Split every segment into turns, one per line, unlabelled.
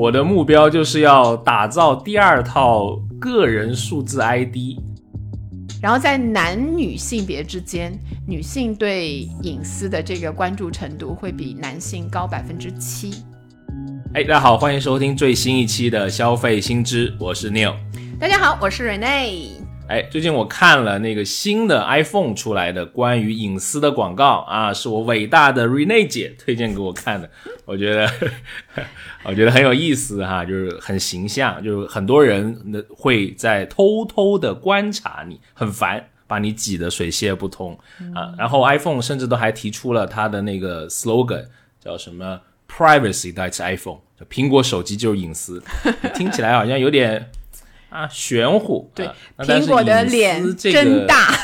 我的目标就是要打造第二套个人数字 ID。
然后在男女性别之间，女性对隐私的这个关注程度会比男性高百分之七。
哎，大家好，欢迎收听最新一期的消费新知，我是 Neil。
大家好，我是 Rene。
哎，最近我看了那个新的 iPhone 出来的关于隐私的广告啊，是我伟大的 Rene 姐推荐给我看的。我觉得，我觉得很有意思哈，就是很形象，就是很多人会在偷偷的观察你，很烦，把你挤得水泄不通啊。然后 iPhone 甚至都还提出了它的那个 slogan，叫什么 “Privacy that's iPhone”，苹果手机就是隐私，听起来好像有点。啊，玄乎。
对，苹果的脸真大。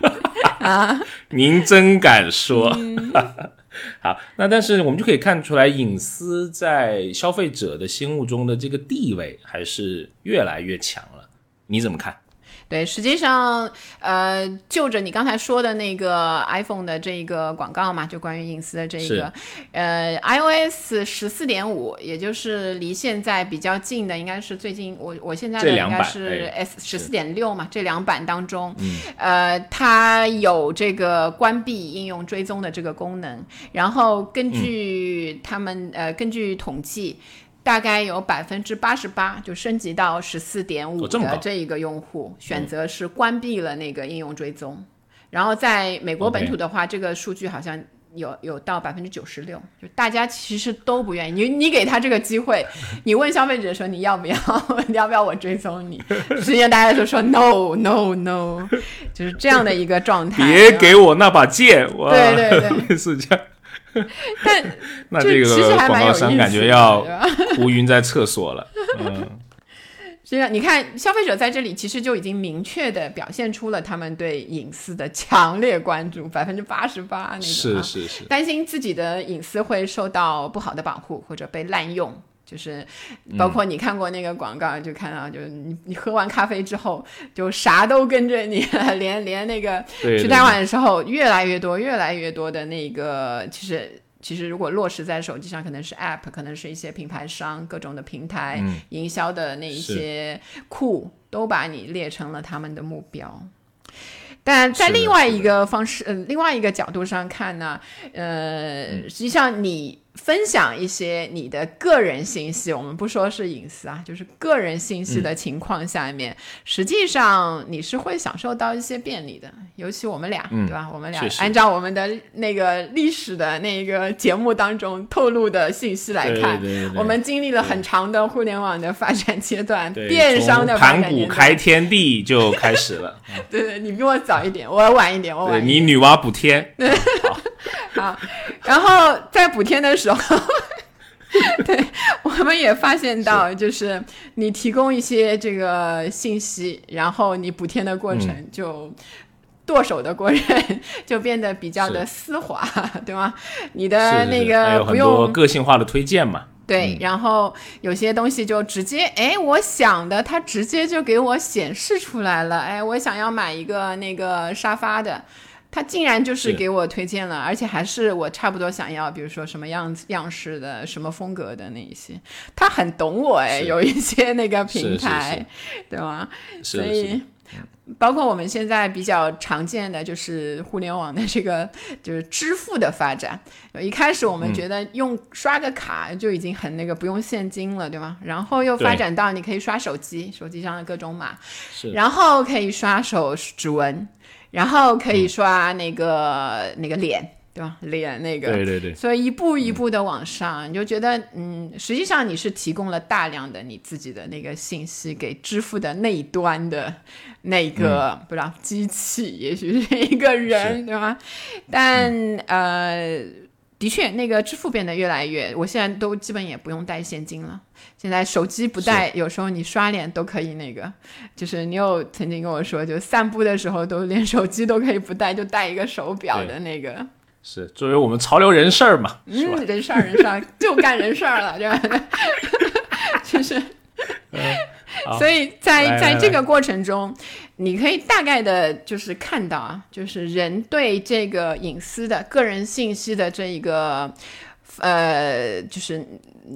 啊，
您真敢说。好，那但是我们就可以看出来，隐私在消费者的心目中的这个地位还是越来越强了。你怎么看？
对，实际上，呃，就着你刚才说的那个 iPhone 的这一个广告嘛，就关于隐私的这一个，呃，iOS 十四点五，也就是离现在比较近的，应该是最近我我现在的应该是 S 十四点六嘛，这两版当中，呃，它有这个关闭应用追踪的这个功能，然后根据他们呃根据统计。大概有百分之八十八就升级到十四点五的这一个用户选择是关闭了那个应用追踪，然后在美国本土的话，这个数据好像有有到百分之九十六，就大家其实都不愿意。你你给他这个机会，你问消费者说你要不要，你要不要我追踪你？实际上大家都说 no no no，就是这样的一个状态。
别给我那把剑，
对对对，
是这样。
但
那这个广告商感觉要 乌云在厕所了。嗯，
实际上你看，消费者在这里其实就已经明确的表现出了他们对隐私的强烈关注，百分之八十八那个
是是是，
担心自己的隐私会受到不好的保护或者被滥用。就是包括你看过那个广告，就看到就是你你喝完咖啡之后，就啥都跟着你，连连那个去台湾的时候，越来越多越来越多的那个，其实其实如果落实在手机上，可能是 App，可能是一些品牌商各种的平台营销的那一些库，都把你列成了他们的目标。但在另外一个方式，呃，另外一个角度上看呢，呃，实际上你。分享一些你的个人信息，我们不说是隐私啊，就是个人信息的情况下面，实际上你是会享受到一些便利的。尤其我们俩，对吧？我们俩按照我们的那个历史的那个节目当中透露的信息来看，我们经历了很长的互联网的发展阶段，电商的
盘古开天地就开始了。
对对，你比我早一点，我晚一点，我晚。
你女娲补天。
好，然后在补天的时候，对，我们也发现到，就是你提供一些这个信息，然后你补天的过程就剁手的过程就变得比较的丝滑，对吗？你的那个不用
个性化的推荐嘛？
对，然后有些东西就直接，哎，我想的，它直接就给我显示出来了。哎，我想要买一个那个沙发的。他竟然就是给我推荐了，而且还是我差不多想要，比如说什么样子样式的、什么风格的那一些，他很懂我哎，有一些那个平台，对吗？所以，包括我们现在比较常见的就是互联网的这个就是支付的发展。一开始我们觉得用刷个卡就已经很那个不用现金了，对吗？然后又发展到你可以刷手机，手机上的各种码，然后可以刷手指纹。然后可以刷那个那个脸，对吧？脸那个，
对对对。
所以一步一步的往上，你就觉得，嗯，实际上你是提供了大量的你自己的那个信息给支付的那一端的那个，不知道机器，也许是一个人，对吧？但呃，的确，那个支付变得越来越，我现在都基本也不用带现金了。现在手机不带，有时候你刷脸都可以。那个，就是你有曾经跟我说，就散步的时候都连手机都可以不带，就带一个手表的那个。
是作为我们潮流人事儿嘛？
嗯，人事儿人事儿就干人事儿了，对吧？就是，所以在在这个过程中，你可以大概的就是看到啊，就是人对这个隐私的个人信息的这一个。呃，就是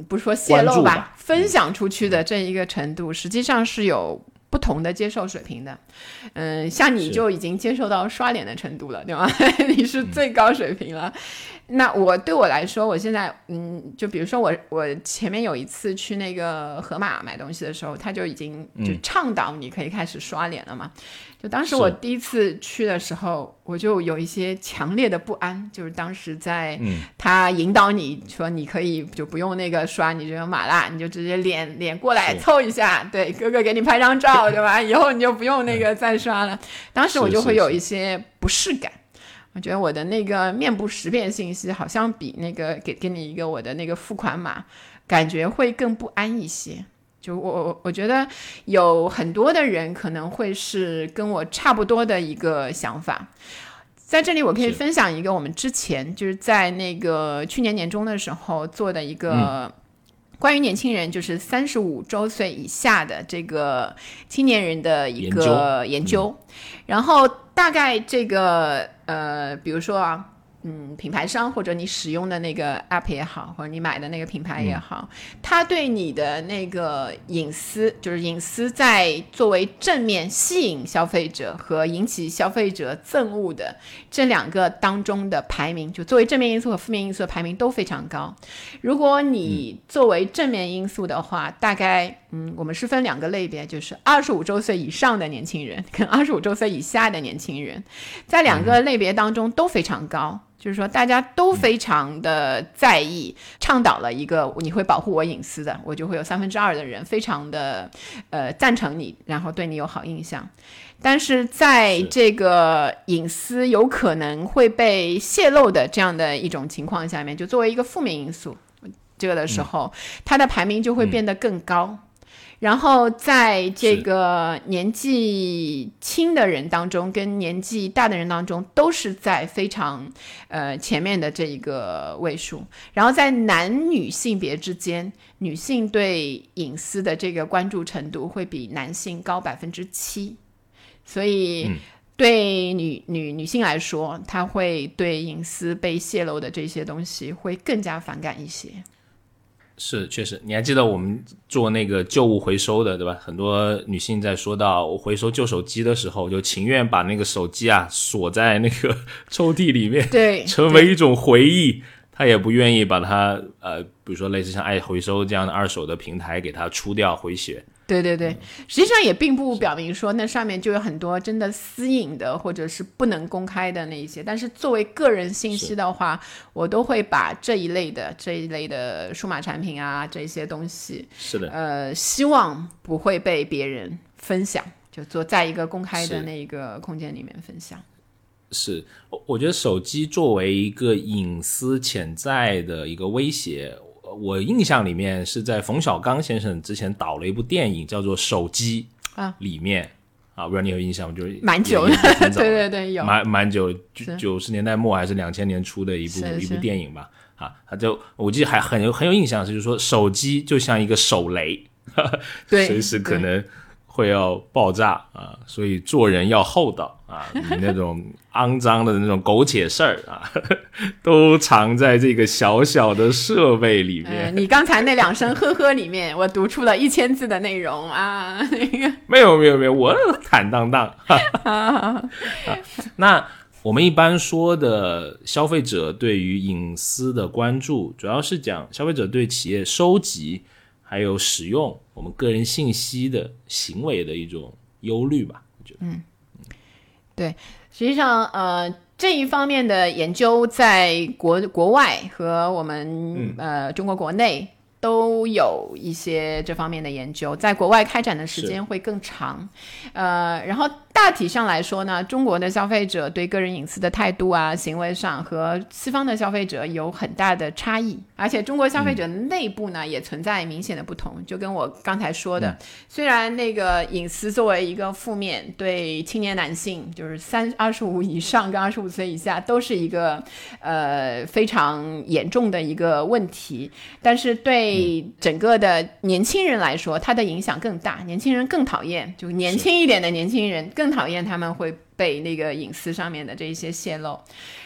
不是说泄露
吧
分享出去的这一个程度，实际上是有不同的接受水平的。嗯，像你就已经接受到刷脸的程度了，对吗？你是最高水平了。那我对我来说，我现在嗯，就比如说我我前面有一次去那个盒马买东西的时候，他就已经就倡导你可以开始刷脸了嘛。就当时我第一次去的时候，我就有一些强烈的不安，就是当时在
嗯
他引导你说你可以就不用那个刷，你就用麻辣，你就直接脸脸过来凑一下，对，哥哥给你拍张照，对吧？以后你就不用那个再刷了。当时我就会有一些不适感。我觉得我的那个面部识别信息好像比那个给给你一个我的那个付款码，感觉会更不安一些。就我我我觉得有很多的人可能会是跟我差不多的一个想法。在这里，我可以分享一个我们之前就是在那个去年年中的时候做的一个关于年轻人，就是三十五周岁以下的这个青年人的一个研究。然后大概这个呃，比如说啊，嗯，品牌商或者你使用的那个 app 也好，或者你买的那个品牌也好，它对你的那个隐私，就是隐私在作为正面吸引消费者和引起消费者憎恶的这两个当中的排名，就作为正面因素和负面因素的排名都非常高。如果你作为正面因素的话，大概嗯，我们是分两个类别，就是二十五周岁以上的年轻人 跟二十五周岁以下的年轻人，在两个类别当中都非常高。就是说，大家都非常的在意，倡导了一个你会保护我隐私的，我就会有三分之二的人非常的呃赞成你，然后对你有好印象。但是在这个隐私有可能会被泄露的这样的一种情况下面，就作为一个负面因素，这个的时候，它的排名就会变得更高。然后在这个年纪轻的人当中，跟年纪大的人当中，都是在非常呃前面的这一个位数。然后在男女性别之间，女性对隐私的这个关注程度会比男性高百分之七，所以。
嗯
对女女女性来说，她会对隐私被泄露的这些东西会更加反感一些。
是，确实，你还记得我们做那个旧物回收的，对吧？很多女性在说到我回收旧手机的时候，就情愿把那个手机啊锁在那个 抽屉里面，
对，
成为一种回忆。她也不愿意把它呃，比如说类似像爱回收这样的二手的平台给它出掉回血。
对对对，实际上也并不表明说那上面就有很多真的私隐的或者是不能公开的那一些，但是作为个人信息的话，我都会把这一类的这一类的数码产品啊这些东西，
是的，
呃，希望不会被别人分享，就做在一个公开的
是。
那个空间里面分享。
是，我我觉得手机作为一个隐私潜在的一个威胁，我印象里面是在冯小刚先生之前导了一部电影叫做《手机》
啊，
里面啊，不知道你有印象吗？就是
蛮久
也
的 对对对，有
蛮蛮久，九九十年代末还是两千年初的一部一部电影吧。啊，他就我记得还很有很有印象，是就是说手机就像一个手雷，
对
随时可能会要爆炸啊，所以做人要厚道啊，你那种肮脏的那种苟且事儿啊，都藏在这个小小的设备里
呃，
面。
你刚才那两声呵呵里面，我读出了一千字的内容啊，那个
没有没有没有，我坦荡荡。那我们一般说的消费者对于隐私的关注，主要是讲消费者对企业收集还有使用我们个人信息的行为的一种忧虑吧。我觉得，嗯，对
实际上，呃，这一方面的研究在国国外和我们、呃中国国内都有一些这方面的研究，在国外开展的时间会更长，呃，然后大体上来说呢，中国的消费者对个人隐私的态度啊、行为上和西方的消费者有很大的差异，而且中国消费者内部呢、也存在明显的不同，就跟我刚才说的，虽然那个隐私作为一个负面，对青年男性，就是三二十五以上跟二十五岁以下都是一个呃非常严重的一个问题，但是对对整个的年轻人来说，它的影响更大。年轻人更讨厌，就年轻一点的年轻人更讨厌他们会被那个隐私上面的这一些泄露。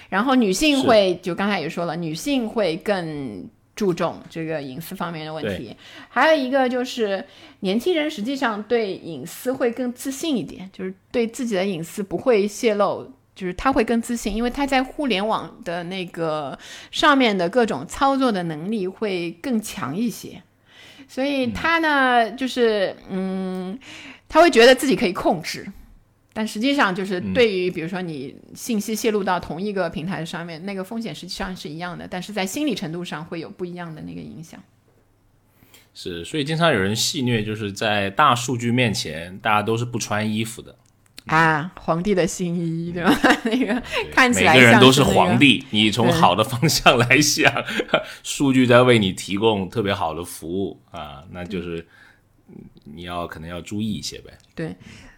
然后女性会，就刚才也说了，女性会更注重这个隐私方面的问题。还有一个就是年轻人实际上对隐私会更自信一点，就是对自己的隐私不会泄露。就是他会更自信，因为他在互联网的那个上面的各种操作的能力会更强一些，所以他呢，就是嗯，他会觉得自己可以控制，但实际上就是对于比如说你信息泄露到同一个平台上面，那个风险实际上是一样的，但是在心理程度上会有不一样的那个影响。
是，所以经常有人戏谑，就是在大数据面前，大家都是不穿衣服的。
啊，皇帝的新衣，对吧？那个看起来
每个人都
是
皇帝。你从好的方向来想，数据在为你提供特别好的服务啊，那就是你要可能要注意一些呗。
对。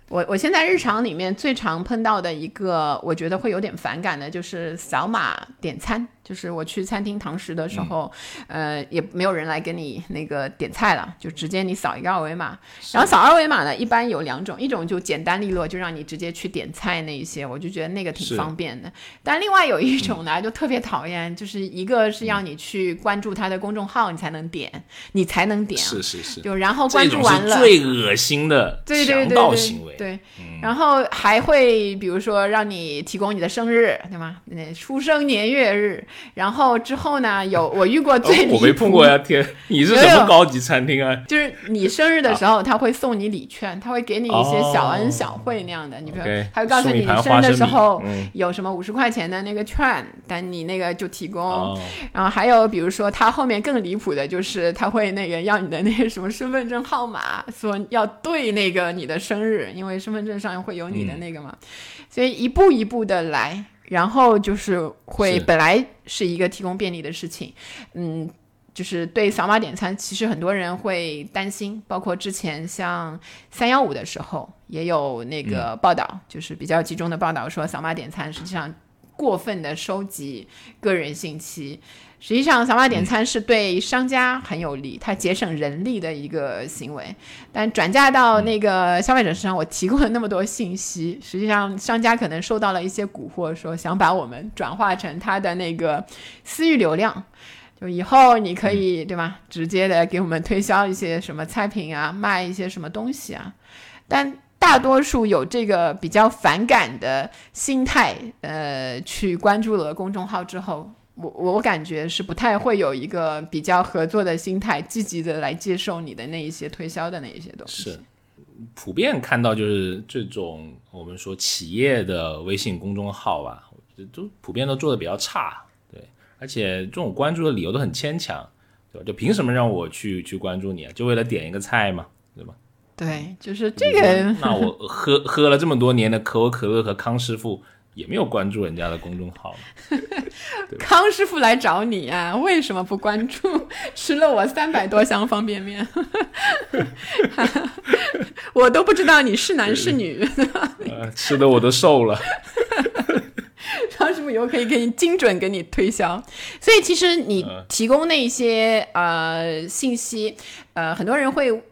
我我现在日常里面最常碰到的一个，我觉得会有点反感的，就是扫码点餐。就是我去餐厅堂食的时候，呃，也没有人来跟你那个点菜了，就直接你扫一个二维码。然后扫二维码呢，一般有两种，一种就简单利落，就让你直接去点菜那一些，我就觉得那个挺方便的。但另外有一种呢，就特别讨厌，就是一个是要你去关注他的公众号，你才能点，你才能点。
是是是。
就然后关注完了，
最恶心的强盗行为。
对，然后还会比如说让你提供你的生日，对吗？那出生年月日。然后之后呢？有 我遇过最
我没碰过呀！天，你是什么高级餐厅啊？
就是你生日的时候，他会送你礼券，他会给你一些小恩小惠那样的。你比如，他会告诉你你生日的时候有什么五十块钱的那个券，但你那个就提供。然后还有比如说，他后面更离谱的就是他会那个要你的那个什么身份证号码，说要对那个你的生日，因为身份证上会有你的那个嘛。所以一步一步的来。然后就是会本来是一个提供便利的事情，嗯，就是对扫码点餐，其实很多人会担心，包括之前像三幺五的时候也有那个报道，就是比较集中的报道说扫码点餐实际上过分的收集个人信息。实际上，扫码点餐是对商家很有利，它节省人力的一个行为。但转嫁到那个消费者身上，我提供了那么多信息，实际上商家可能受到了一些蛊惑，说想把我们转化成他的那个私域流量，就以后你可以对吧，直接的给我们推销一些什么菜品啊，卖一些什么东西啊。但大多数有这个比较反感的心态，呃，去关注了公众号之后。我我感觉是不太会有一个比较合作的心态，积极的来接受你的那一些推销的那一些东西。
是，普遍看到就是这种我们说企业的微信公众号吧，都普遍都做的比较差，对，而且这种关注的理由都很牵强，对吧？就凭什么让我去去关注你啊？就为了点一个菜嘛？对吧？
对，就是这个。
那我喝喝了这么多年的可口可乐和康师傅。也没有关注人家的公众号，
康师傅来找你啊？为什么不关注？吃了我三百多箱方便面，我都不知道你是男是女，
吃的我都瘦了。
康师傅以后可以给你精准给你推销，所以其实你提供那些呃信息，呃，很多人会。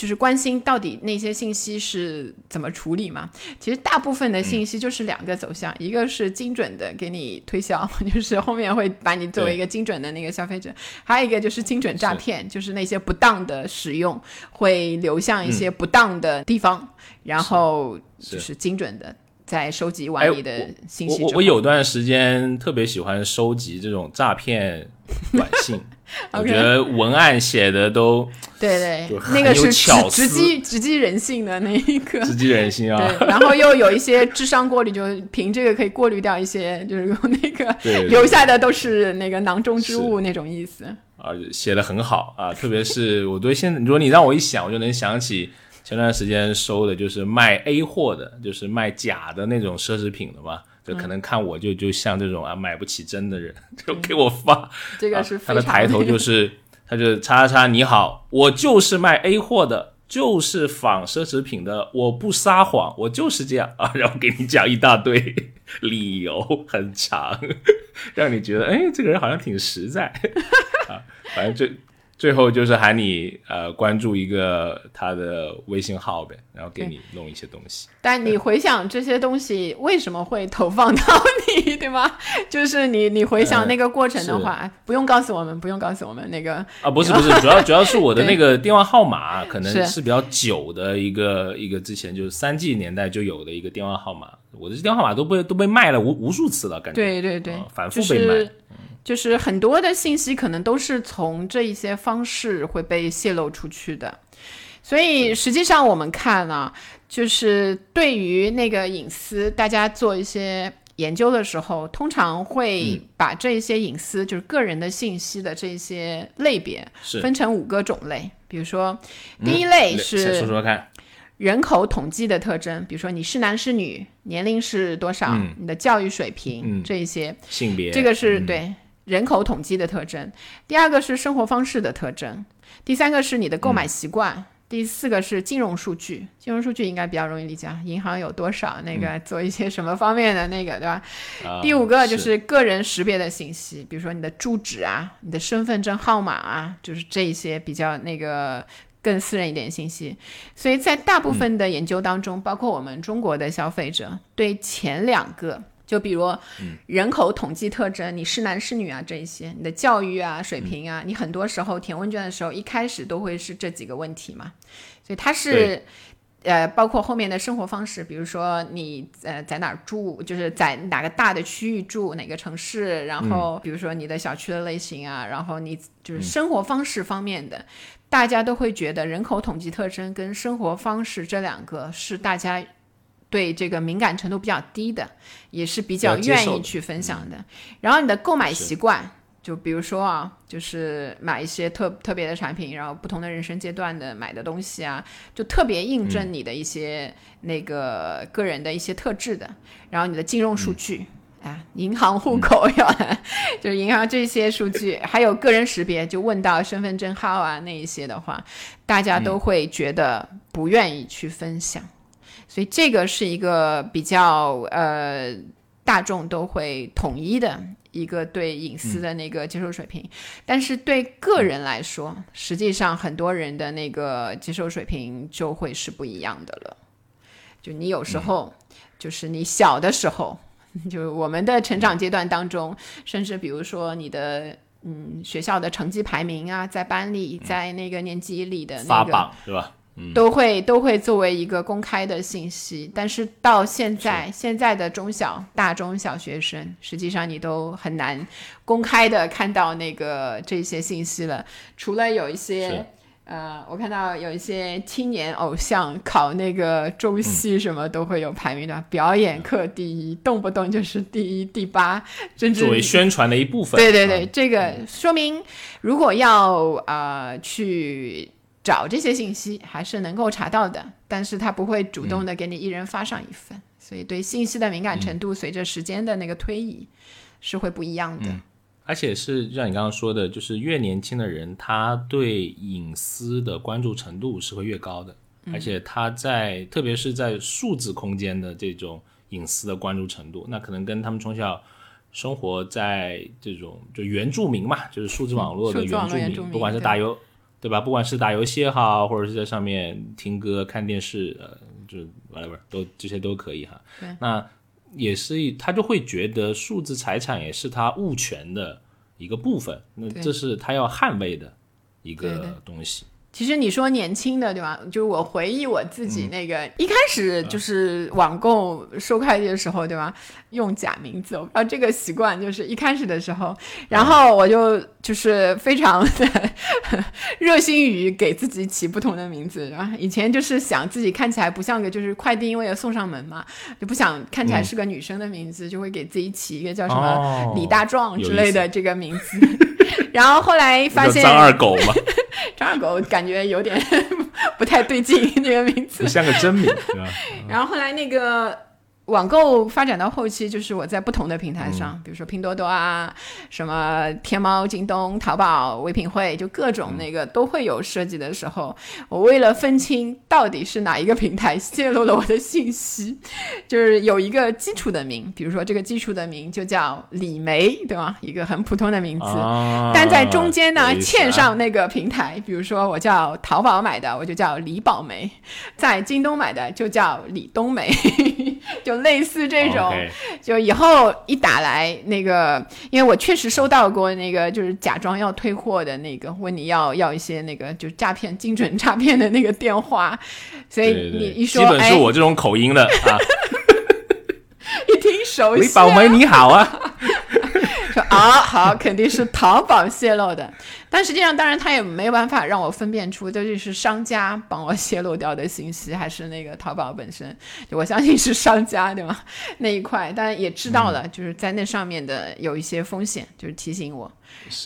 就是关心到底那些信息是怎么处理嘛？其实大部分的信息就是两个走向，一个是精准的给你推销，就是后面会把你作为一个精准的那个消费者；还有一个就是精准诈骗，就是那些不当的使用会流向一些不当的地方，然后就是。精准的在收集完你的信息。
我我有段时间特别喜欢收集这种诈骗 短信。我觉得文案写的都
对对，那个是直直击直击人性的那一个，
直击人性啊。
对，然后又有一些智商过滤，就凭这个可以过滤掉一些，就是用那个留下的都是那个囊中之物那种意思。
啊，写的很好啊，特别是我对现在，如果你让我一想，我就能想起前段时间收的就是卖 A 货的，就是卖假的那种奢侈品的嘛。就可能看我就就像这种啊买不起真的人，就给我发
这个是
他的抬头就是，他就叉叉叉你好，我就是卖 A 货的，就是仿奢侈品的，我不撒谎，我就是这样。啊，然后给你讲一大堆理由，很长，让你觉得哎这个人好像挺实在。啊，反正就最后就是喊你呃关注一个他的微信号呗，然后给你弄一些东西。
但你回想这些东西为什么会投放到你，对吗？就是你你回想那个过程的话，不用告诉我们，不用告诉我们那个
啊，不是不是，主要主要是我的那个电话号码可能是比较久的一个一个之前就是三 G 年代就有的一个电话号码，我的电话号码都被都被卖了无无数次了，感觉
对对对，
反复被卖。
就是很多的信息可能都是从这一些方式会被泄露出去的，所以实际上我们看啊，就是对于那个隐私，大家做一些研究的时候，通常会把这一些隐私，就是个人的信息的这些类别，分成五个种类。比如说，第一类是
说说看，
人口统计的特征，比如说你是男是女，年龄是多少，你的教育水平这一些，
性别，
这个是对。人口统计的特征，第二个是生活方式的特征，第三个是你的购买习惯，第四个是金融数据。金融数据应该比较容易理解，银行有多少，那个做一些什么方面的那个，对吧？第五个就是个人识别的信息，比如说你的住址啊，你的身份证号码啊，就是这一些比较那个更私人一点信息。所以在大部分的研究当中，包括我们中国的消费者，对前两个。就比如人口统计特征，你是男是女啊，这一些，你的教育啊水平啊，你很多时候填问卷的时候，一开始都会是这几个问题嘛。所以它是，呃，包括后面的生活方式，比如说你呃在哪儿住，就是在哪个大的区域住，哪个城市，然后比如说你的小区的类型啊，然后你就是生活方式方面的，大家都会觉得人口统计特征跟生活方式这两个是大家。对这个敏感程度比较低的，也是比较愿意去分享的。然后你的购买习惯，就比如说啊，就是买一些特特别的产品，然后不同的人生阶段的买的东西啊，就特别印证你的一些那个个人的一些特质的。然后你的金融数据啊，银行户口要，就是银行这些数据，还有个人识别，就问到身份证号啊那一些的话，大家都会觉得不愿意去分享。所以这个是一个比较呃大众都会统一的一个对隐私的那个接受水平，但是对个人来说，实际上很多人的那个接受水平就会是不一样的了。就你有时候，就是你小的时候，就我们的成长阶段当中，甚至比如说你的嗯学校的成绩排名啊，在班里，在那个年级里的那个
发榜是吧？
都会都会作为一个公开的信息，但是到现在现在的中小大中小学生，实际上你都很难公开的看到那个这些信息了。除了有一些呃，我看到有一些青年偶像考那个中戏什么都会有排名的，表演课第一，动不动就是第一、第八，甚至
作为宣传的一部分。
对对对，这个说明如果要啊去。找这些信息还是能够查到的，但是他不会主动的给你一人发上一份，所以对信息的敏感程度随着时间的那个推移是会不一样的。
而且是像你刚刚说的，就是越年轻的人，他对隐私的关注程度是会越高的，而且他在特别是在数字空间的这种隐私的关注程度，那可能跟他们从小生活在这种就原住民嘛，就是数字网络的原住民，不管是打游。对吧？不管是打游戏也好，或者是在上面听歌、看电视，呃，就 whatever，都这些都可以哈。那也是他就会觉得数字财产也是他物权的一个部分，那这是他要捍卫的一个东西。
其实你说年轻的对吧？就是我回忆我自己那个一开始就是网购收快递的时候对吧？用假名字，啊，这个习惯就是一开始的时候，然后我就就是非常的 热心于给自己起不同的名字，然后以前就是想自己看起来不像个就是快递，因为要送上门嘛，就不想看起来是个女生的名字，就会给自己起一个叫什么李大壮之类的这个名字。然后后来发现
张二狗嘛，
张二狗感觉有点 不太对劲，这个名字
不像个真名。
然后后来那个。网购发展到后期，就是我在不同的平台上，比如说拼多多啊，什么天猫、京东、淘宝、唯品会，就各种那个都会有设计的时候，我为了分清到底是哪一个平台泄露了我的信息，就是有一个基础的名，比如说这个基础的名就叫李梅，对吗？一个很普通的名字，但在中间呢嵌上那个平台，比如说我叫淘宝买的，我就叫李宝梅，在京东买的就叫李冬梅，就。类似这种，就以后一打来那个，因为我确实收到过那个，就是假装要退货的那个，问你要要一些那个，就是诈骗、精准诈骗的那个电话，所以你一说，
基本是我这种口音的啊，
一听熟悉，
李宝梅你好啊。
说啊，好，肯定是淘宝泄露的，但实际上，当然他也没有办法让我分辨出究竟是商家帮我泄露掉的信息，还是那个淘宝本身。我相信是商家，对吗？那一块，但也知道了，就是在那上面的有一些风险，就是提醒我。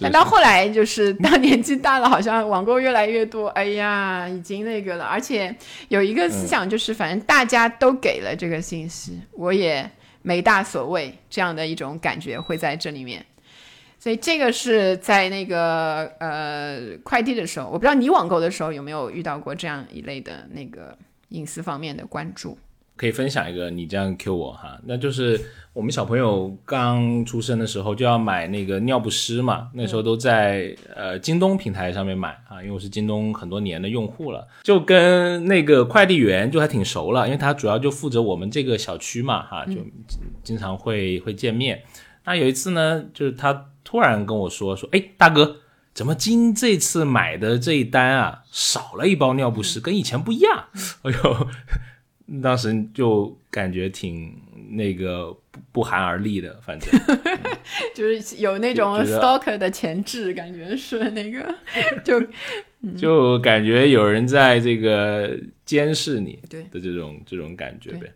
但到后来，就是 当年纪大了，好像网购越来越多，哎呀，已经那个了。而且有一个思想，就是反正大家都给了这个信息，我也。没大所谓，这样的一种感觉会在这里面，所以这个是在那个呃快递的时候，我不知道你网购的时候有没有遇到过这样一类的那个隐私方面的关注。
可以分享一个，你这样 Q 我哈，那就是我们小朋友刚出生的时候就要买那个尿不湿嘛，那时候都在呃京东平台上面买啊，因为我是京东很多年的用户了，就跟那个快递员就还挺熟了，因为他主要就负责我们这个小区嘛哈，就经常会会见面。那有一次呢，就是他突然跟我说说，哎，大哥，怎么今这次买的这一单啊少了一包尿不湿，跟以前不一样？哎呦！当时就感觉挺那个不不寒而栗的，反正
就是有那种 stalker 的潜质，感觉是那个，就
就感觉有人在这个监视你，
对
的这种这种感觉呗。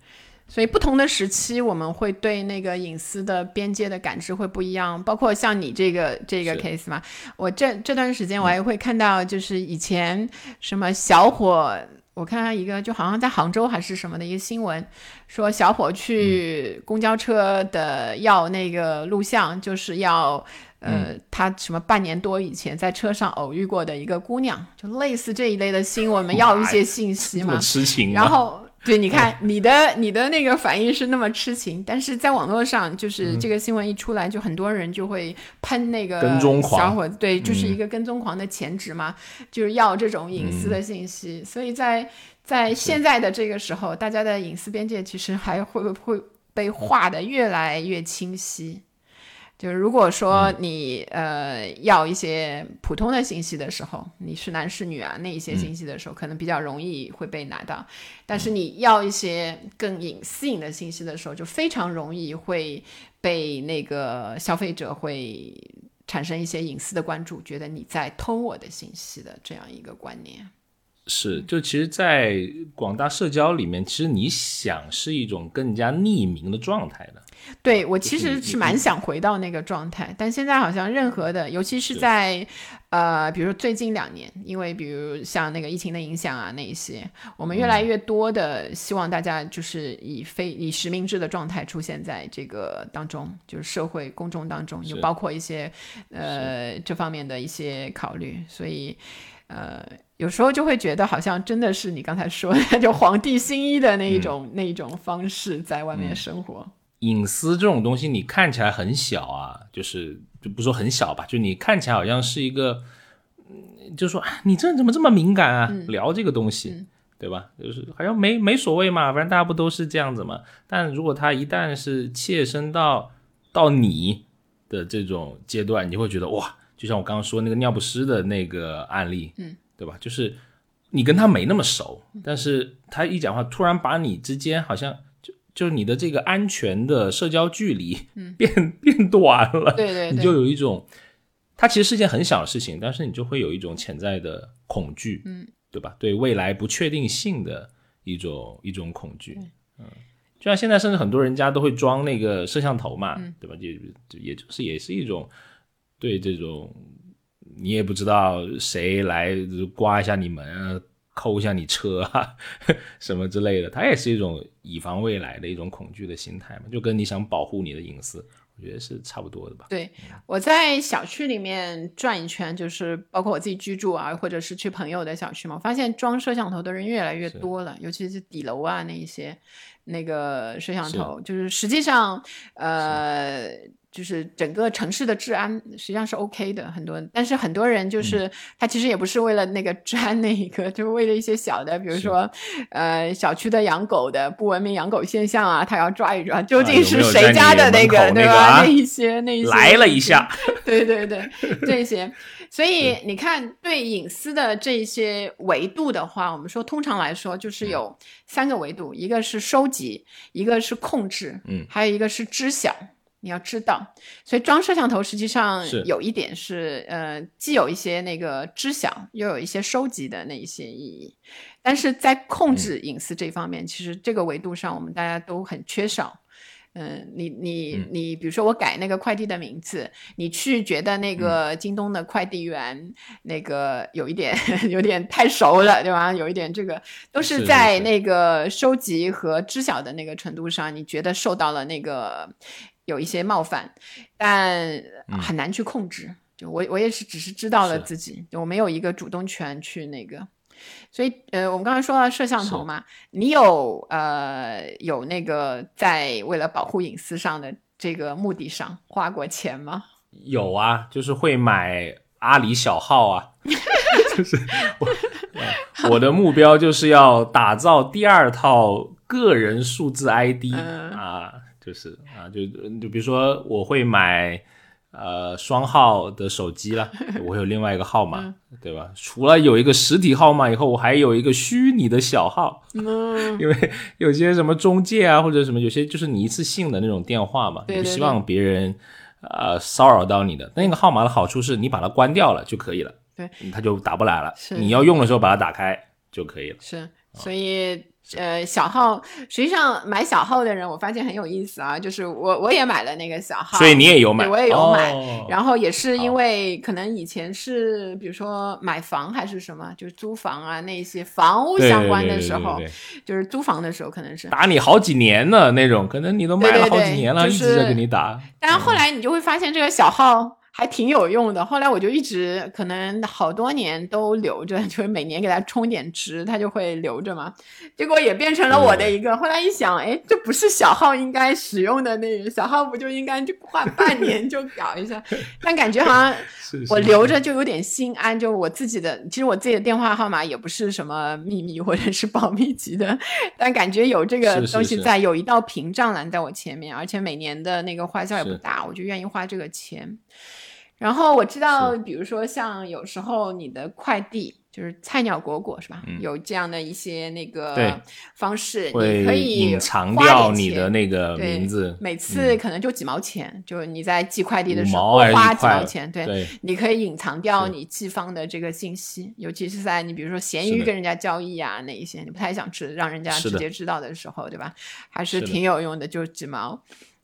所以不同的时期，我们会对那个隐私的边界的感知会不一样。包括像你这个这个 case 嘛，我这这段时间我还会看到，就是以前什么小伙。我看到一个，就好像在杭州还是什么的一个新闻，说小伙去公交车的要那个录像，就是要呃他什么半年多以前在车上偶遇过的一个姑娘，就类似这一类的新闻，我们要一些信息嘛，
痴情，
然后。对，你看你的你的那个反应是那么痴情，但是在网络上，就是这个新闻一出来，就很多人就会喷那个
跟踪狂，
小伙子，对，就是一个跟踪狂的前职嘛，就是要这种隐私的信息。所以在在现在的这个时候，大家的隐私边界其实还会会被画的越来越清晰。就是如果说你呃要一些普通的信息的时候，你是男是女啊那一些信息的时候，可能比较容易会被拿到。但是你要一些更隐私隐的信息的时候，就非常容易会被那个消费者会产生一些隐私的关注，觉得你在偷我的信息的这样一个观念。
是，就其实，在广大社交里面，其实你想是一种更加匿名的状态的。
对我其实是蛮想回到那个状态，但现在好像任何的，尤其是在呃，比如说最近两年，因为比如像那个疫情的影响啊，那一些，我们越来越多的希望大家就是以非以实名制的状态出现在这个当中，就是社会公众当中，有包括一些呃这方面的一些考虑，所以呃。有时候就会觉得好像真的是你刚才说的，就皇帝新衣的那一种那一种方式在外面生活。
隐私这种东西，你看起来很小啊，就是就不说很小吧，就你看起来好像是一个，就说你这人怎么这么敏感啊？聊这个东西，对吧？就是好像没没所谓嘛，反正大家不都是这样子嘛。但如果他一旦是切身到到你的这种阶段，你会觉得哇，就像我刚刚说那个尿不湿的那个案例，
嗯。
对吧？就是你跟他没那么熟，但是他一讲话，突然把你之间好像就就是你的这个安全的社交距离 变变短了。
对对，
你就有一种，它其实是件很小的事情，但是你就会有一种潜在的恐惧，
嗯，
对吧？对未来不确定性的一种一种恐惧，嗯，就像现在甚至很多人家都会装那个摄像头嘛，对吧？就也就是也是一种对这种。你也不知道谁来刮一下你门啊，抠一下你车啊 什么之类的，它也是一种以防未来的一种恐惧的心态嘛，就跟你想保护你的隐私，我觉得是差不多的吧。
对，我在小区里面转一圈，就是包括我自己居住啊，或者是去朋友的小区嘛，我发现装摄像头的人越来越多了，尤其是底楼啊那一些那个摄像头，就是实际上呃。就是整个城市的治安实际上是 OK 的，很多，但是很多人就是他其实也不是为了那个治安那一个，就是为了一些小的，比如说呃小区的养狗的不文明养狗现象啊，他要抓一抓，究竟是谁家的
那
个对吧？那一些那一些
来了一下，
对对对，这些，所以你看对隐私的这些维度的话，我们说通常来说就是有三个维度，一个是收集，一个是控制，
嗯，
还有一个是知晓。你要知道，所以装摄像头实际上有一点是，呃，既有一些那个知晓，又有一些收集的那一些意义。但是在控制隐私这方面，其实这个维度上我们大家都很缺少。嗯，你你你，比如说我改那个快递的名字，你去觉得那个京东的快递员那个有一点 有点太熟了，对吧？有一点这个都是在那个收集和知晓的那个程度上，你觉得受到了那个。有一些冒犯，但很难去控制。就我，我也是只是知道了自己，我没有一个主动权去那个。所以，呃，我们刚才说到摄像头嘛，你有呃有那个在为了保护隐私上的这个目的上花过钱吗？
有啊，就是会买阿里小号啊，就是我我的目标就是要打造第二套个人数字 ID 啊。就是啊，就就比如说，我会买呃双号的手机了，我有另外一个号码，对吧？除了有一个实体号码以后，我还有一个虚拟的小号，因为有些什么中介啊，或者什么，有些就是你一次性的那种电话嘛，不希望别人呃骚扰到你的。那个号码的好处是你把它关掉了就可以了，
对，
他就打不来了。你要用的时候把它打开就可以了。
是，所以。呃，小号实际上买小号的人，我发现很有意思啊。就是我我也买了那个小号，
所以你也有买，
我也有买。然后也是因为可能以前是比如说买房还是什么，就是租房啊那些房屋相关的时候，就是租房的时候可能是
打你好几年了那种，可能你都买了好几年了，一直在给你打。
但是后来你就会发现这个小号。还挺有用的，后来我就一直可能好多年都留着，就是每年给它充点值，它就会留着嘛。结果也变成了我的一个。后来一想，哎，这不是小号应该使用的那个小号，不就应该就换半年就搞一下？但感觉好像 我留着就有点心安，就我自己的，其实我自己的电话号码也不是什么秘密或者是保密级的，但感觉有这个东西在，有一道屏障拦在我前面，而且每年的那个花销也不大，我就愿意花这个钱。然后我知道，比如说像有时候你的快递就是菜鸟果果是吧？有这样的一些那个方式，你可以
隐藏掉你的那个名字，
每次可能就几毛钱，就是你在寄快递的时候花几毛钱，对，你可以隐藏掉你寄方的这个信息，尤其是在你比如说闲鱼跟人家交易啊那一些，你不太想知让人家直接知道的时候，对吧？还是挺有用的，就几毛。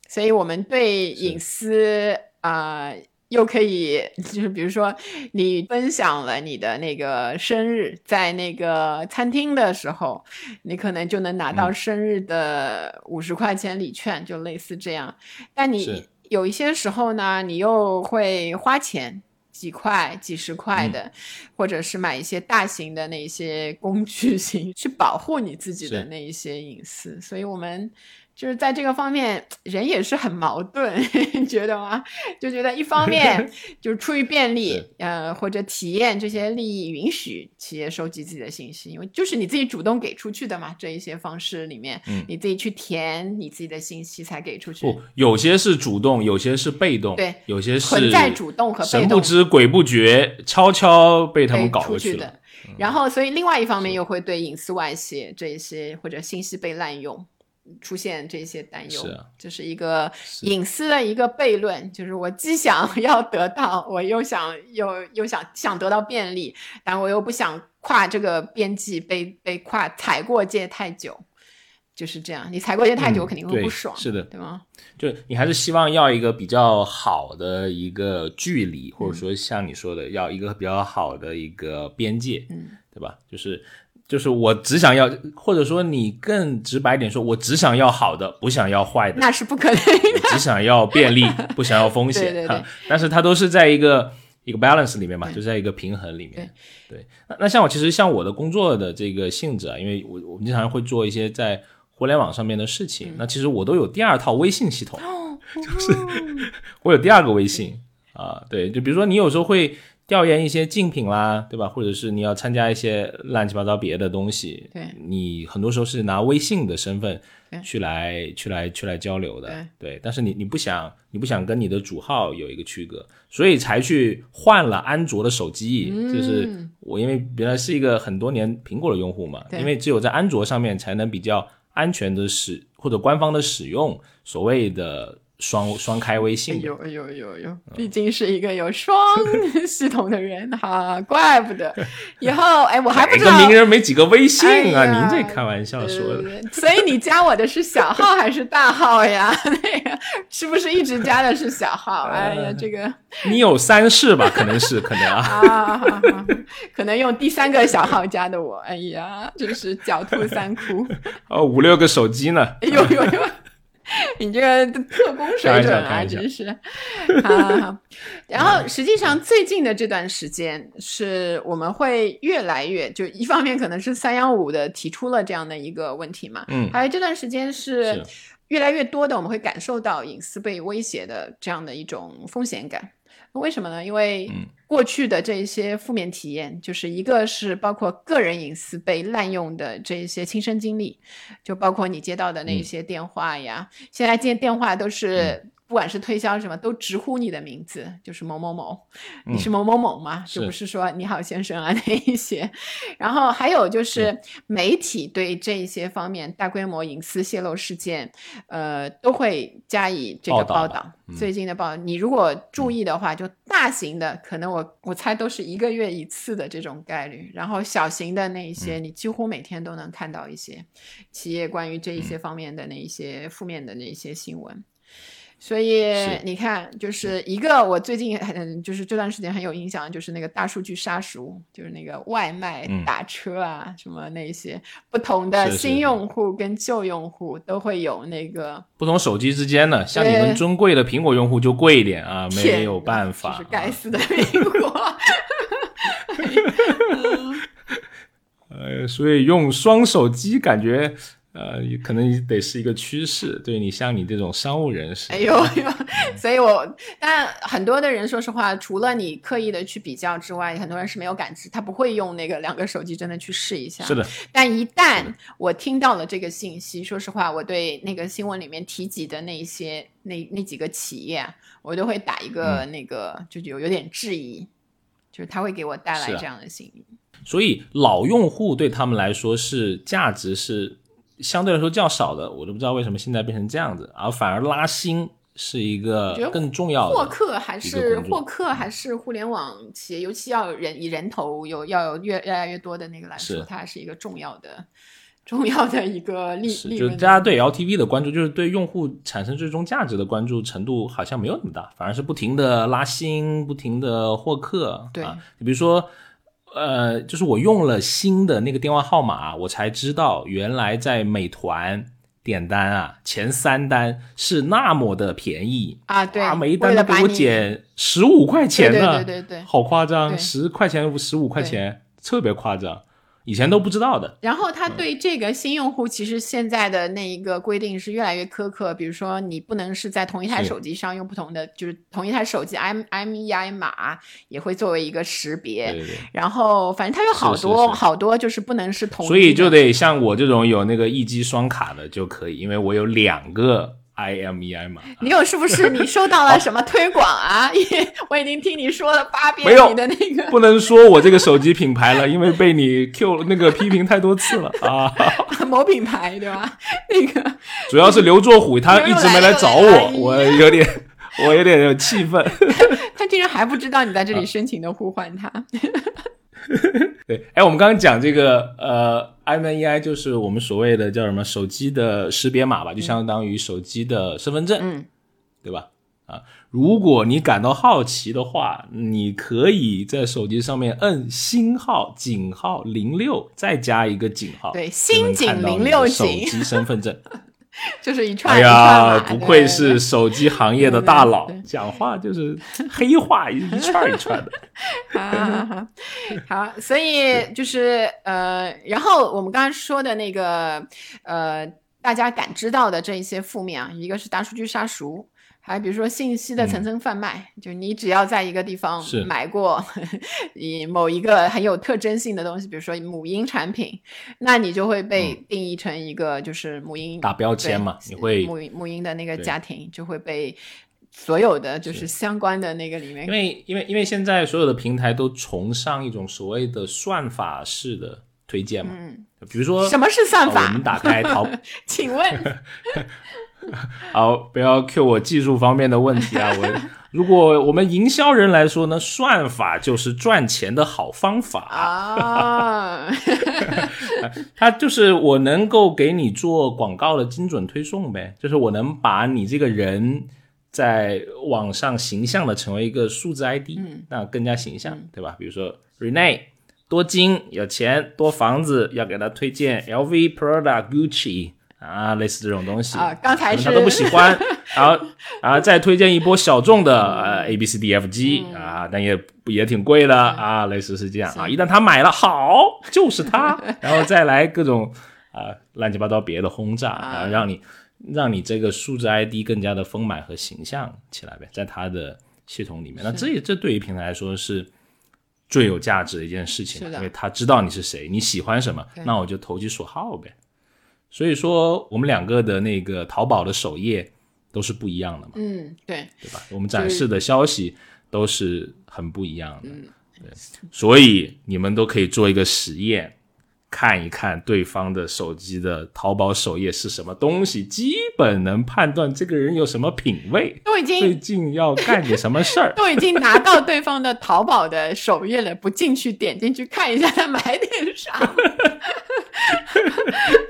所以我们对隐私啊。又可以，就是比如说，你分享了你的那个生日，在那个餐厅的时候，你可能就能拿到生日的五十块钱礼券，就类似这样。但你有一些时候呢，你又会花钱，几块、几十块的，或者是买一些大型的那些工具型，去保护你自己的那一些隐私。所以我们。就是在这个方面，人也是很矛盾，觉得吗？就觉得一 方面就是出于便利，呃，或者体验这些利益允许企业收集自己的信息，因为就是你自己主动给出去的嘛。这一些方式里面，你自己去填你自己的信息才给出去。
不，有些是主动，有些是被动，
对，
有些是
存在主动和被动，
神不知鬼不觉，悄悄被他们搞过
去的。然后，所以另外一方面又会对隐私外泄这一些或者信息被滥用。出现这些担忧，就是一个隐私的一个悖论，就是我既想 要得到，我又想又又想想得到便利，但我又不想跨这个边际被被跨踩过界太久，就是这样。你踩过界太久，肯定会不爽，
是的，
对吗？
就你还是希望要一个比较好的一个距离，或者说像你说的，要一个比较好的一个边界，
嗯，
对吧？就是。就是我只想要，或者说你更直白点说，我只想要好的，不想要坏的，
那是不可能。
只想要便利，不想要风险。
对对对
但是它都是在一个一个 balance 里面嘛，就在一个平衡里面。对，那那像我其实像我的工作的这个性质啊，因为我我们经常会做一些在互联网上面的事情，那其实我都有第二套微信系统，就是 我有第二个微信啊。对，就比如说你有时候会。调研一些竞品啦，对吧？或者是你要参加一些乱七八糟别的东西，
对，
你很多时候是拿微信的身份去来去来去来交流的，对。但是你你不想你不想跟你的主号有一个区隔，所以才去换了安卓的手机。就是我因为原来是一个很多年苹果的用户嘛，因为只有在安卓上面才能比较安全的使或者官方的使用所谓的。双双开微信，
有有有有，毕竟是一个有双系统的人哈，怪不得以后哎，我还不知道
名人没几个微信啊，您这开玩笑说的。
所以你加我的是小号还是大号呀？那个是不是一直加的是小号？哎呀，这个
你有三世吧？可能是可能
啊，可能用第三个小号加的我。哎呀，真是狡兔三窟。
哦，五六个手机呢？
哎呦呦呦！你这个特工水准啊，真是。啊！然后实际上最近的这段时间，是我们会越来越就一方面可能是三幺五的提出了这样的一个问题嘛，
嗯，
还有这段时间是。越来越多的我们会感受到隐私被威胁的这样的一种风险感。为什么呢？因为过去的这些负面体验，就是一个是包括个人隐私被滥用的这些亲身经历，就包括你接到的那些电话呀，现在接电话都是。不管是推销什么，都直呼你的名字，就是某某某，你是某某某吗？就不是说你好先生啊那一些。然后还有就是媒体对这一些方面大规模隐私泄露事件，呃，都会加以这个报道。最近的报，你如果注意的话，就大型的可能我我猜都是一个月一次的这种概率，然后小型的那一些，你几乎每天都能看到一些企业关于这一些方面的那一些负面的那一些新闻。所以你看，就是一个我最近很就是这段时间很有印象，就是那个大数据杀熟，就是那个外卖打车啊，什么那些不同的新用户跟旧用户都会有那个
不同手机之间的，像你们尊贵的苹果用户就贵一点啊，没有办法，
就是该死的苹果。
呃，所以用双手机感觉。呃，可能得是一个趋势，对你像你这种商务人士，
哎呦呦，所以我，但很多的人说实话，除了你刻意的去比较之外，很多人是没有感知，他不会用那个两个手机真的去试一下。
是的，
但一旦我听到了这个信息，说实话，我对那个新闻里面提及的那一些那那几个企业，我都会打一个那个，就有有点质疑，就是他会给我带来这样的心理。
所以老用户对他们来说是价值是。相对来说较少的，我都不知道为什么现在变成这样子，而反而拉新是一个更重要的。
获客还是获客还是互联网企业，尤其要人以人头有要有越越来越多的那个来说，它是一个重要的重要的一个利利
就大家对 LTV 的关注，就是对用户产生最终价值的关注程度好像没有那么大，反而是不停的拉新，不停的获客。
对，
你比如说。呃，就是我用了新的那个电话号码，我才知道原来在美团点单啊，前三单是那么的便宜
啊！对，
每一单都给我减十五块钱
呢，对对对，
好夸张，十块钱十五块钱，特别夸张。以前都不知道的。
然后他对这个新用户，其实现在的那一个规定是越来越苛刻。比如说，你不能是在同一台手机上用不同的，就是同一台手机 M M E I 码也会作为一个识别。
对对。
然后，反正它有好多好多，就是不能是同。
所以就得像我这种有那个一机双卡的就可以，因为我有两个。I M E I 嘛，
你有是不是你收到了什么推广啊？我已经听你说了八遍你的那个，
不能说我这个手机品牌了，因为被你 Q 那个批评太多次了啊。
某品牌对吧？那个
主要是刘作虎他一直没来找我，我有点我有点有气愤。
他竟然还不知道你在这里深情的呼唤他。
对，哎，我们刚刚讲这个，呃，M N E I 就是我们所谓的叫什么手机的识别码吧，就相当于手机的身份证，
嗯，
对吧？啊，如果你感到好奇的话，你可以在手机上面摁星号井号零六，再加一个井号，
对，星井零六
手，机身份证。
就是一串
哎
一串
呀，不愧是手机行业的大佬
对对，
讲话就是黑话一一串一串的。
啊，好，所以就是呃，然后我们刚刚说的那个呃，大家感知到的这一些负面啊，一个是大数据杀熟。还比如说信息的层层贩卖，就你只要在一个地方买过以某一个很有特征性的东西，比如说母婴产品，那你就会被定义成一个就是母婴
打标签嘛你会
母婴母婴的那个家庭就会被所有的就是相关的那个里面
因为因为因为现在所有的平台都崇尚一种所谓的算法式的推荐嘛，
嗯，
比如说
什么是算法？
呃我们打开淘，
请问
好，不要 Q 我技术方面的问题啊。我 如果我们营销人来说呢，算法就是赚钱的好方法，
啊，
它就是我能够给你做广告的精准推送呗，就是我能把你这个人在网上形象的成为一个数字 ID，
嗯
那更加形象，对吧？比如说 Rene 多金有钱多房子，要给他推荐 LV、Prada、Gucci 啊，类似这种东西
啊刚才是
他都不喜欢，然后然后再推荐一波小众的呃 A B C D F G 啊，但也也挺贵的啊，类似是这样啊。一旦他买了，好就是他，然后再来各种啊乱七八糟别的轰炸啊，让你让你这个数字 ID 更加的丰满和形象起来呗，在他的系统里面。那这这对于平台来说是最有价值的一件事情因为他知道你是谁，你喜欢什么，那我就投其所好呗。所以说，我们两个的那个淘宝的首页都是不一样的嘛，
嗯，对，
对吧？我们展示的消息都是很不一样的，
嗯
对。所以你们都可以做一个实验，看一看对方的手机的淘宝首页是什么东西，基本能判断这个人有什么品味，
都已经最。
近要干点什么事儿
都已经拿到对方的淘宝的首页了，不进去点进去看一下他 买点啥？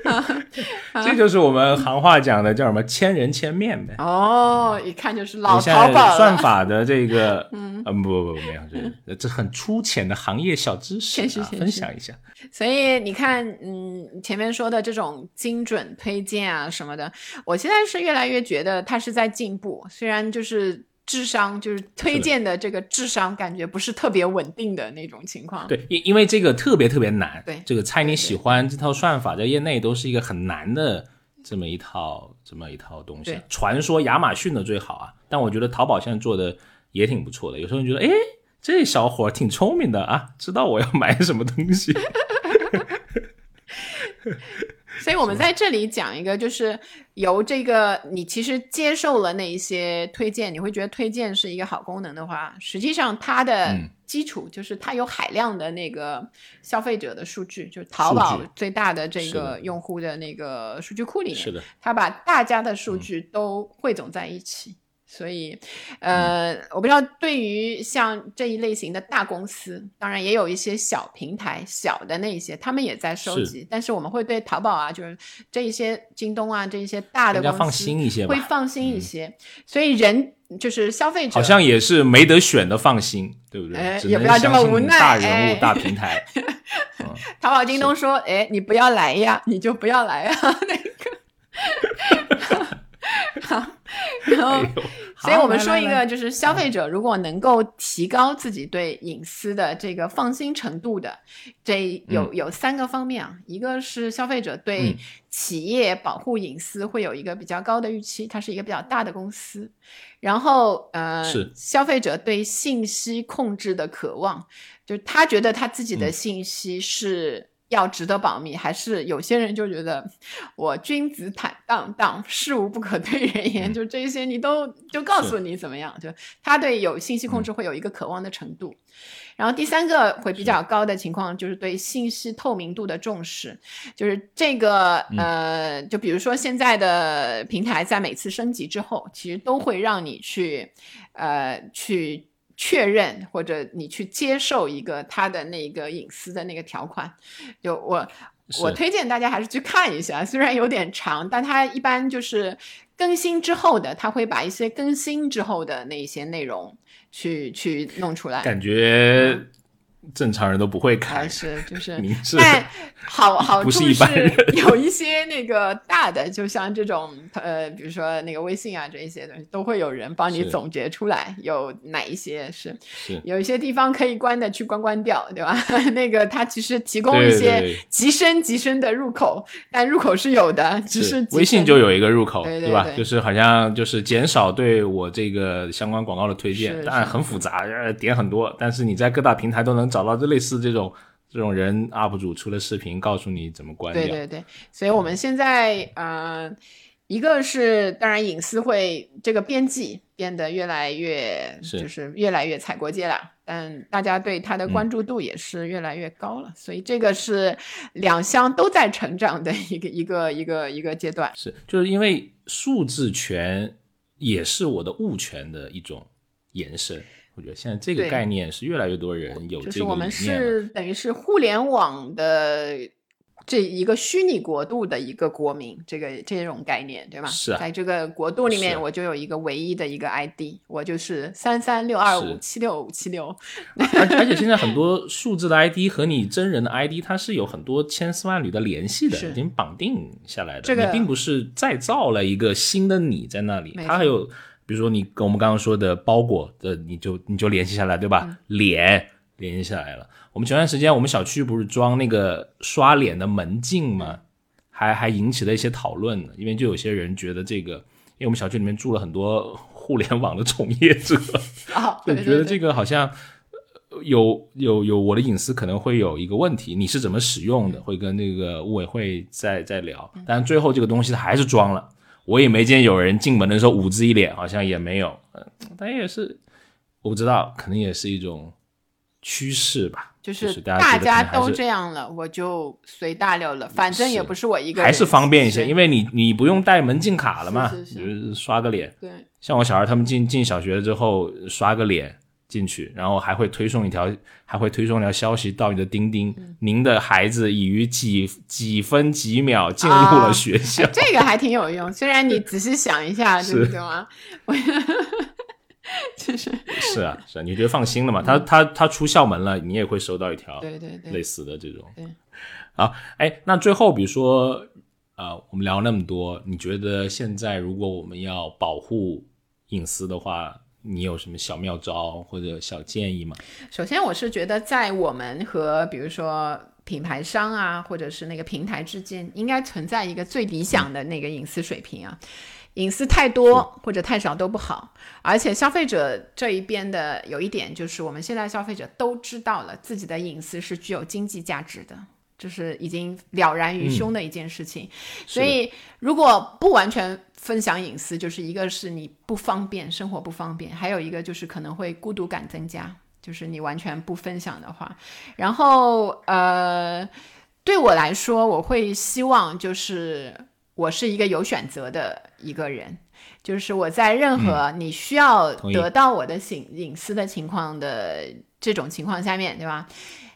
这就是我们行话讲的叫什么“千人千面”呗。
哦，一看就是老淘宝
算法的这个，嗯，不不不，没有，这这很粗浅的行业小知识啊，分享一下。
所以你看，嗯，前面说的这种精准推荐啊什么的，我现在是越来越觉得它是在进步。虽然就是智商，就是推荐的这个智商，感觉不是特别稳定的那种情况。
对，因因为这个特别特别难，
对
这个猜你喜欢这套算法，在业内都是一个很难的这么一套这么一套东西
对。
传说亚马逊的最好啊，但我觉得淘宝现在做的也挺不错的。有时候你觉得，哎，这小伙挺聪明的啊，知道我要买什么东西。
所以我们在这里讲一个，就是由这个你其实接受了那一些推荐，你会觉得推荐是一个好功能的话，实际上它的
嗯。
基础就是它有海量的那个消费者的数据，就是淘宝最大的这个用户的那个数据库里面，
是的，
它把大家的数据都汇总在一起。所以，呃，我不知道对于像这一类型的大公司，当然也有一些小平台、小的那一些，他们也在收
是
集。但是我们会对淘宝啊，就是这一些京东啊，这一些大的公司
更加放心一些
会放心一些。所以人就是消费者，
好像也是没得选的放心，对不对？
哎也不要这么无奈
大人
哎
物、大平台。
淘宝、京东说：“哎，你不要来呀，你就不要来呀。”那个，好，然后。
哎
所以我们说一个，就是消费者如果能够提高自己对隐私的这个放心程度的，这有有三个方面啊，一个是消费者对
嗯
企业保护隐私会有一个比较高的预期，它是一个比较大的公司，然后呃，
是
消费者对信息控制的渴望，就是他觉得他自己的
嗯
信息是。要值得保密，还是有些人就觉得我君子坦荡荡，事无不可对人言，
嗯
就这些你都就告诉你怎么样，就他对有信息控制会有一个渴望的程度。然后第三个会比较高的情况就是对信息透明度的重视，就是这个呃，就比如说现在的平台在每次升级之后，其实都会让你去呃去。确认或者你去接受一个他的那个隐私的那个条款，就我我推荐大家还是去看一下，虽然有点长，但它一般就是更新之后的，他会把一些更新之后的那些内容去去弄出来，
感觉。正常人都不会看，
是就是，
但
好好处
是
有一些那个大的，就像这种呃，比如说那个微信啊这一些东西，都会有人帮你总结出来，有哪一些是，有一些地方可以关的去关关掉，对吧？那个它其实提供一些极深极深的入口，但入口是有的，只
是微信就有一个入口，
对
吧？就是好像就是减少对我这个相关广告的推荐，当然很复杂，点很多，但是你在各大平台都能。找到这类似这种这种人 UP 主出了视频，告诉你怎么关掉。
对对对，所以我们现在呃，一个是当然隐私会这个边际变得越来越是就是越来越踩过界了，但大家对它的关注度也是越来越高了，所以这个是两相都在成长的一个一个一个一个阶段。
是，就是因为数字权也是我的物权的一种延伸。我觉得现在这个概念是越来越多人有这个
就是我们是等于是互联网的这一个虚拟国度的一个国民，这个这种概念，对吧？
是
在这个国度里面，我就有一个唯一的一个 ID，我就是三三六二五七六五七六。
而而且现在很多数字的 ID 和你真人的 ID，它是有很多千丝万缕的联系的，已经绑定下来的。
这个
并不是再造了一个新的你在那里，它还有。比如说你跟我们刚刚说的包裹的，你就你就联系下来，对吧？脸联系下来了。我们前段时间我们小区不是装那个刷脸的门禁吗？还还引起了一些讨论呢。因为就有些人觉得这个，因为我们小区里面住了很多 互联网的从业者，
就
觉得这个好像有有有我的隐私可能会有一个问题。你是怎么使用的？会跟那个物委会在在聊。但最后这个东西还是装了。我也没见有人进门的时候捂自己脸，好像也没有。嗯，但也是，我不知道，可能也是一种趋势吧。就是大
家都这样了，我就随大流了。反正也不是我一个人，
还是方便一些，因为你你不用带门禁卡了嘛，就是刷个脸。
对，
像我小孩他们进进小学之后刷个脸。进去，然后还会推送一条，还会推送一条消息到你的钉钉，您的孩子已于几几分几秒进入了学校。
这个还挺有用，虽然你仔细想一下，对不对吗？其实
是啊，是啊，你觉得放心了嘛？他他他出校门了，你也会收到一条，
对对对，
类似的这种。
对，
好，哎，那最后比如说，呃，我们聊那么多，你觉得现在如果我们要保护隐私的话？你有什么小妙招或者小建议吗？
首先，我是觉得在我们和比如说品牌商啊，或者是那个平台之间，应该存在一个最理想的那个隐私水平啊。隐私太多或者太少都不好。而且消费者这一边的有一点就是，我们现在消费者都知道了自己的隐私是具有经济价值的，就是已经了然于胸的一件事情。所以，如果不完全。分享隐私就是一个是你不方便生活不方便，还有一个就是可能会孤独感增加，就是你完全不分享的话。然后呃，对我来说，我会希望就是我是一个有选择的一个人，就是我在任何你需要得到我的隐隐私的情况的这种情况下面，对吧？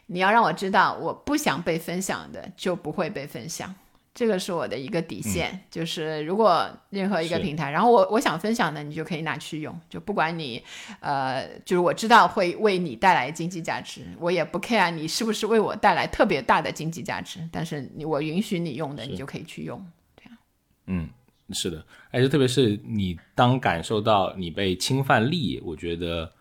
你要让我知道我不想被分享的就不会被分享。这个是我的一个底线，就是如果任何一个平台，然后我我想分享的，你就可以拿去用，就不管你，呃，就是我知道会为你带来经济价值，我也不 care 你是不是为我带来特别大的经济价值，但是你我允许你用的，你就可以去用，这样。
嗯，是的，而且特别是你当感受到你被侵犯利益，我觉得。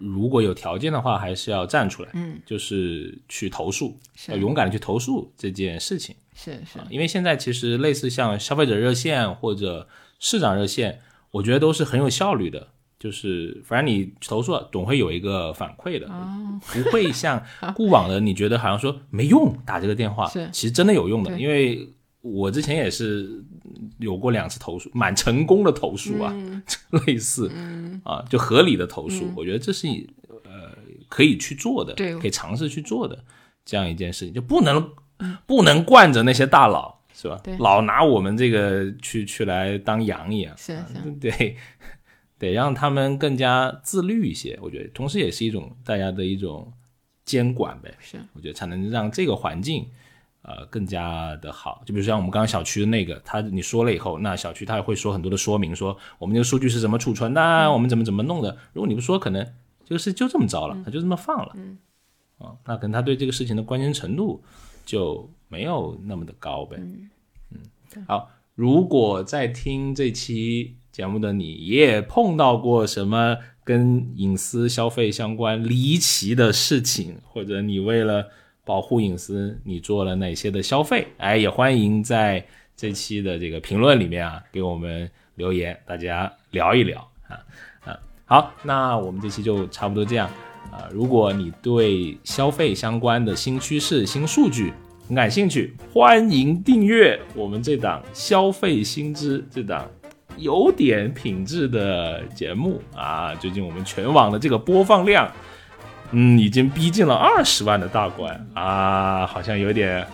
如果有条件的话，还是要站出来，
嗯，
就是去投诉，要勇敢的去投诉这件事情。
是是，
因为现在其实类似像消费者热线或者市长热线，我觉得都是很有效率的。就是反正你投诉了，总会有一个反馈的，不会像 固网的，你觉得好像说没用，打这个电话，
是
其实真的有用的。因为我之前也是有过两次投诉，蛮成功的投诉啊，类似。啊，就合理的投诉，我觉得这是呃可以去做的，
对，
可以尝试去做的这样一件事情，就不能不能惯着那些大佬，是吧？
对，
老拿我们这个去去来当羊一样，
是是，
对，得让他们更加自律一些，我觉得，同时也是一种大家的一种监管呗，
是，
我觉得才能让这个环境呃更加的好。就比如像我们刚刚小区的那个，他你说了以后，那小区他也会说很多的说明，说我们这个数据是怎么储存的，我们怎么怎么弄的。如果你不说，可能这个事就这么着了，他就这么放了。嗯，啊，那可能他对这个事情的关心程度就没有那么的高呗。嗯，好，如果在听这期节目的你也碰到过什么跟隐私消费相关离奇的事情，或者你为了保护隐私，你做了哪些的消费？哎，也欢迎在这期的这个评论里面啊，给我们留言，大家聊一聊啊啊。好，那我们这期就差不多这样啊。如果你对消费相关的新趋势、新数据很感兴趣，欢迎订阅我们这档消费新知这档有点品质的节目啊。最近我们全网的这个播放量。嗯，已经逼近了二十万的大关啊，好像有点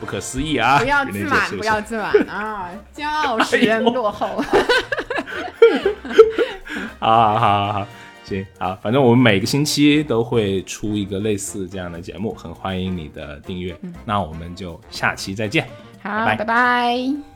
不可思议啊！
不要自满，不要自满啊！骄傲使人落后。
啊好好好，行好，反正我们每个星期都会出一个类似这样的节目，很欢迎你的订阅。那我们就下期再见，
好，拜拜。